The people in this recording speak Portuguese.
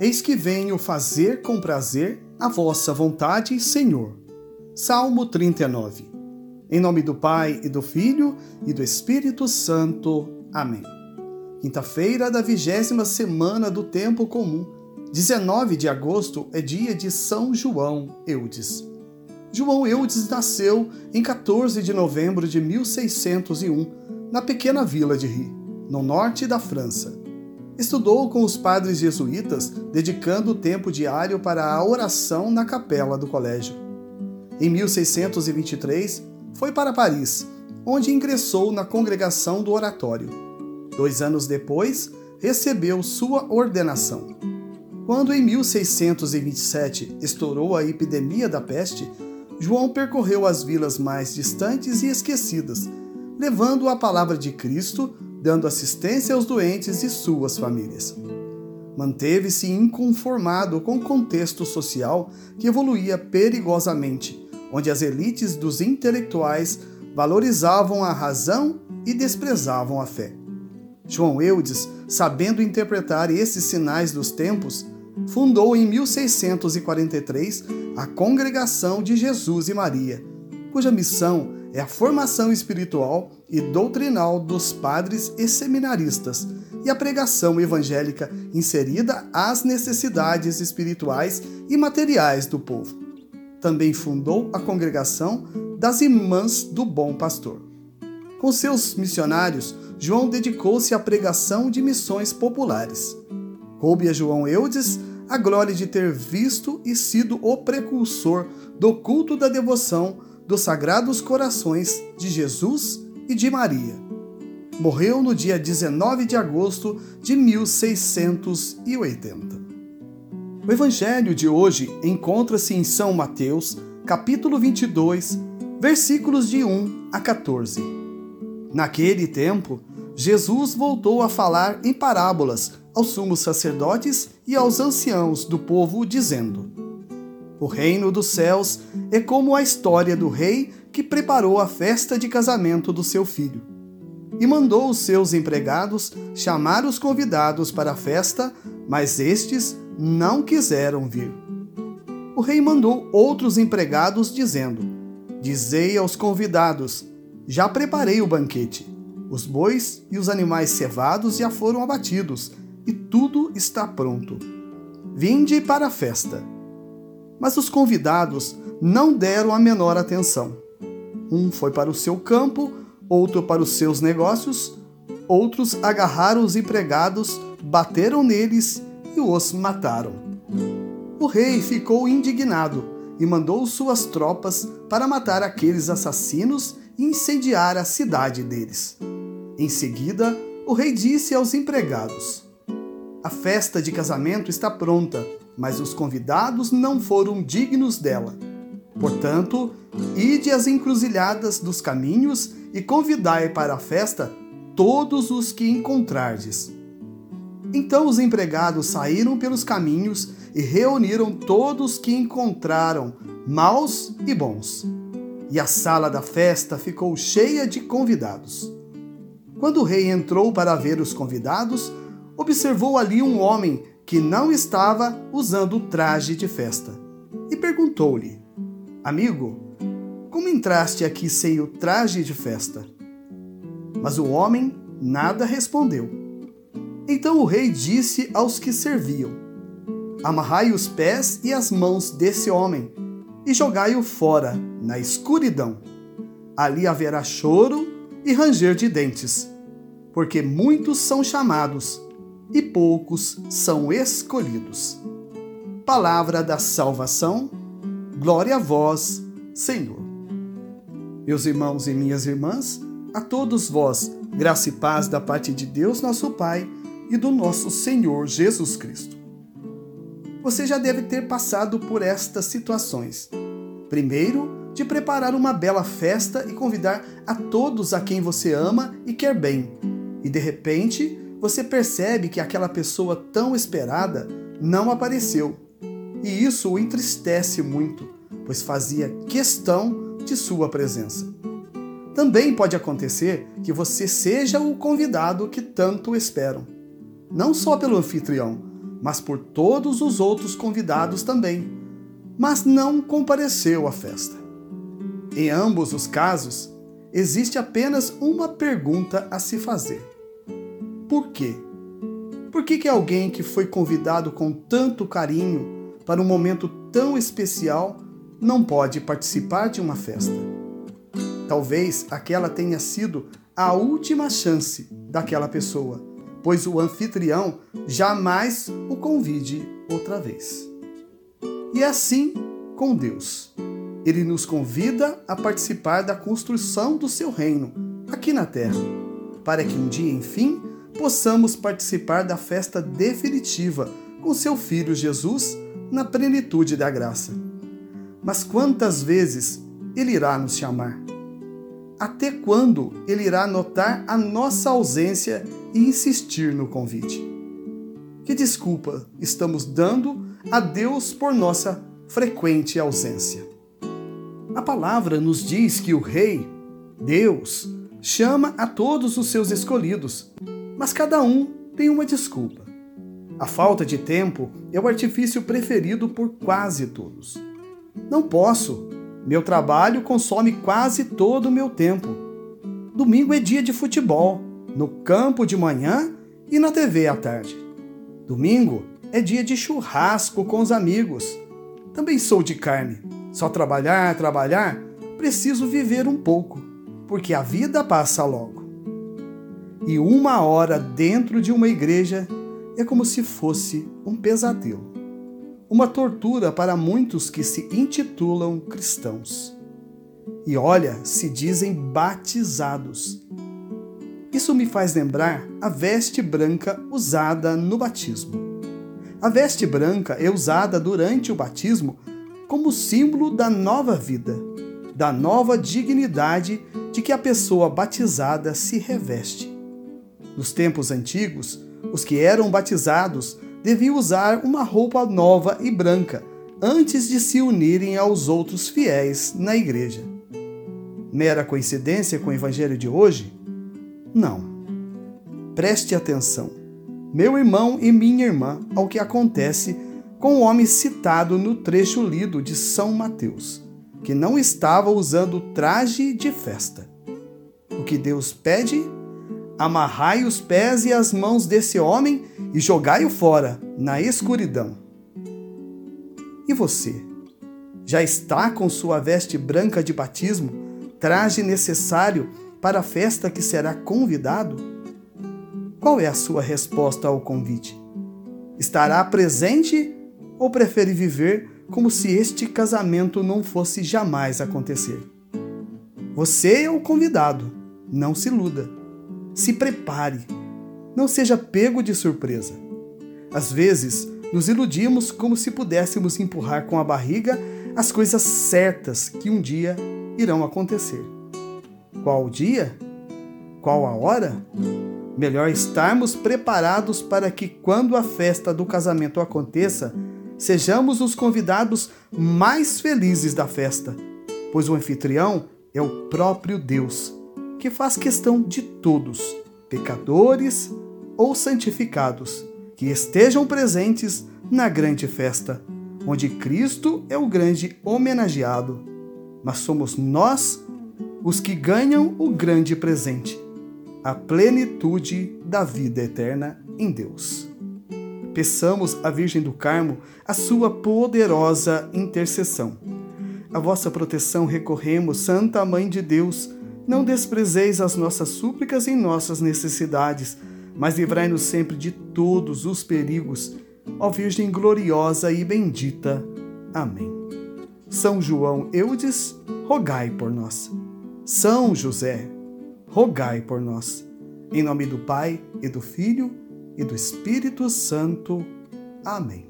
Eis que venho fazer com prazer a vossa vontade, Senhor. Salmo 39. Em nome do Pai e do Filho e do Espírito Santo. Amém. Quinta-feira da vigésima semana do Tempo Comum, 19 de agosto, é dia de São João Eudes. João Eudes nasceu em 14 de novembro de 1601, na pequena vila de Ri, no norte da França. Estudou com os padres jesuítas, dedicando o tempo diário para a oração na capela do colégio. Em 1623, foi para Paris, onde ingressou na congregação do Oratório. Dois anos depois, recebeu sua ordenação. Quando em 1627 estourou a epidemia da peste, João percorreu as vilas mais distantes e esquecidas, levando a palavra de Cristo dando assistência aos doentes e suas famílias. Manteve-se inconformado com o contexto social que evoluía perigosamente, onde as elites dos intelectuais valorizavam a razão e desprezavam a fé. João Eudes, sabendo interpretar esses sinais dos tempos, fundou em 1643 a Congregação de Jesus e Maria, cuja missão é a formação espiritual e doutrinal dos padres e seminaristas e a pregação evangélica inserida às necessidades espirituais e materiais do povo. Também fundou a congregação das Irmãs do Bom Pastor. Com seus missionários, João dedicou-se à pregação de missões populares. Coube a João Eudes a glória de ter visto e sido o precursor do culto da devoção dos Sagrados Corações de Jesus e de Maria. Morreu no dia 19 de agosto de 1680. O evangelho de hoje encontra-se em São Mateus, capítulo 22, versículos de 1 a 14. Naquele tempo, Jesus voltou a falar em parábolas aos sumos sacerdotes e aos anciãos do povo, dizendo: o reino dos céus é como a história do rei que preparou a festa de casamento do seu filho. E mandou os seus empregados chamar os convidados para a festa, mas estes não quiseram vir. O rei mandou outros empregados, dizendo: Dizei aos convidados: Já preparei o banquete. Os bois e os animais cevados já foram abatidos, e tudo está pronto. Vinde para a festa. Mas os convidados não deram a menor atenção. Um foi para o seu campo, outro para os seus negócios, outros agarraram os empregados, bateram neles e os mataram. O rei ficou indignado e mandou suas tropas para matar aqueles assassinos e incendiar a cidade deles. Em seguida, o rei disse aos empregados: A festa de casamento está pronta mas os convidados não foram dignos dela. Portanto, ide às encruzilhadas dos caminhos e convidai para a festa todos os que encontrardes. Então os empregados saíram pelos caminhos e reuniram todos que encontraram, maus e bons. E a sala da festa ficou cheia de convidados. Quando o rei entrou para ver os convidados, observou ali um homem que não estava usando o traje de festa, e perguntou-lhe: Amigo, como entraste aqui sem o traje de festa? Mas o homem nada respondeu. Então o rei disse aos que serviam: Amarrai os pés e as mãos desse homem e jogai-o fora, na escuridão. Ali haverá choro e ranger de dentes, porque muitos são chamados e poucos são escolhidos. Palavra da salvação, glória a vós, Senhor. Meus irmãos e minhas irmãs, a todos vós, graça e paz da parte de Deus, nosso Pai, e do nosso Senhor Jesus Cristo. Você já deve ter passado por estas situações. Primeiro, de preparar uma bela festa e convidar a todos a quem você ama e quer bem. E de repente, você percebe que aquela pessoa tão esperada não apareceu. E isso o entristece muito, pois fazia questão de sua presença. Também pode acontecer que você seja o convidado que tanto esperam. Não só pelo anfitrião, mas por todos os outros convidados também, mas não compareceu à festa. Em ambos os casos, existe apenas uma pergunta a se fazer: Por quê? Por que, que alguém que foi convidado com tanto carinho para um momento tão especial não pode participar de uma festa? Talvez aquela tenha sido a última chance daquela pessoa, pois o anfitrião jamais o convide outra vez. E assim com Deus. Ele nos convida a participar da construção do seu reino aqui na terra, para que um dia, enfim, possamos participar da festa definitiva com seu Filho Jesus na plenitude da graça. Mas quantas vezes Ele irá nos chamar? Até quando Ele irá notar a nossa ausência e insistir no convite? Que desculpa estamos dando a Deus por nossa frequente ausência? A palavra nos diz que o Rei, Deus, chama a todos os seus escolhidos, mas cada um tem uma desculpa. A falta de tempo é o artifício preferido por quase todos. Não posso. Meu trabalho consome quase todo o meu tempo. Domingo é dia de futebol, no campo de manhã e na TV à tarde. Domingo é dia de churrasco com os amigos. Também sou de carne. Só trabalhar, trabalhar, preciso viver um pouco, porque a vida passa logo e uma hora dentro de uma igreja é como se fosse um pesadelo. Uma tortura para muitos que se intitulam cristãos. E olha, se dizem batizados. Isso me faz lembrar a veste branca usada no batismo. A veste branca é usada durante o batismo como símbolo da nova vida, da nova dignidade de que a pessoa batizada se reveste. Nos tempos antigos, os que eram batizados deviam usar uma roupa nova e branca antes de se unirem aos outros fiéis na igreja. Mera coincidência com o evangelho de hoje? Não. Preste atenção, meu irmão e minha irmã, ao que acontece com o homem citado no trecho lido de São Mateus, que não estava usando traje de festa. O que Deus pede amarrai os pés e as mãos desse homem e jogai-o fora, na escuridão. E você? Já está com sua veste branca de batismo, traje necessário para a festa que será convidado? Qual é a sua resposta ao convite? Estará presente ou prefere viver como se este casamento não fosse jamais acontecer? Você é o convidado, não se iluda se prepare. Não seja pego de surpresa. Às vezes, nos iludimos como se pudéssemos empurrar com a barriga as coisas certas que um dia irão acontecer. Qual o dia? Qual a hora? Melhor estarmos preparados para que, quando a festa do casamento aconteça, sejamos os convidados mais felizes da festa, pois o anfitrião é o próprio Deus que faz questão de todos, pecadores ou santificados, que estejam presentes na grande festa, onde Cristo é o grande homenageado, mas somos nós os que ganham o grande presente, a plenitude da vida eterna em Deus. Peçamos à Virgem do Carmo a sua poderosa intercessão. A vossa proteção recorremos, Santa Mãe de Deus não desprezeis as nossas súplicas em nossas necessidades, mas livrai-nos sempre de todos os perigos. Ó Virgem gloriosa e bendita. Amém. São João Eudes, rogai por nós. São José, rogai por nós. Em nome do Pai, e do Filho, e do Espírito Santo. Amém.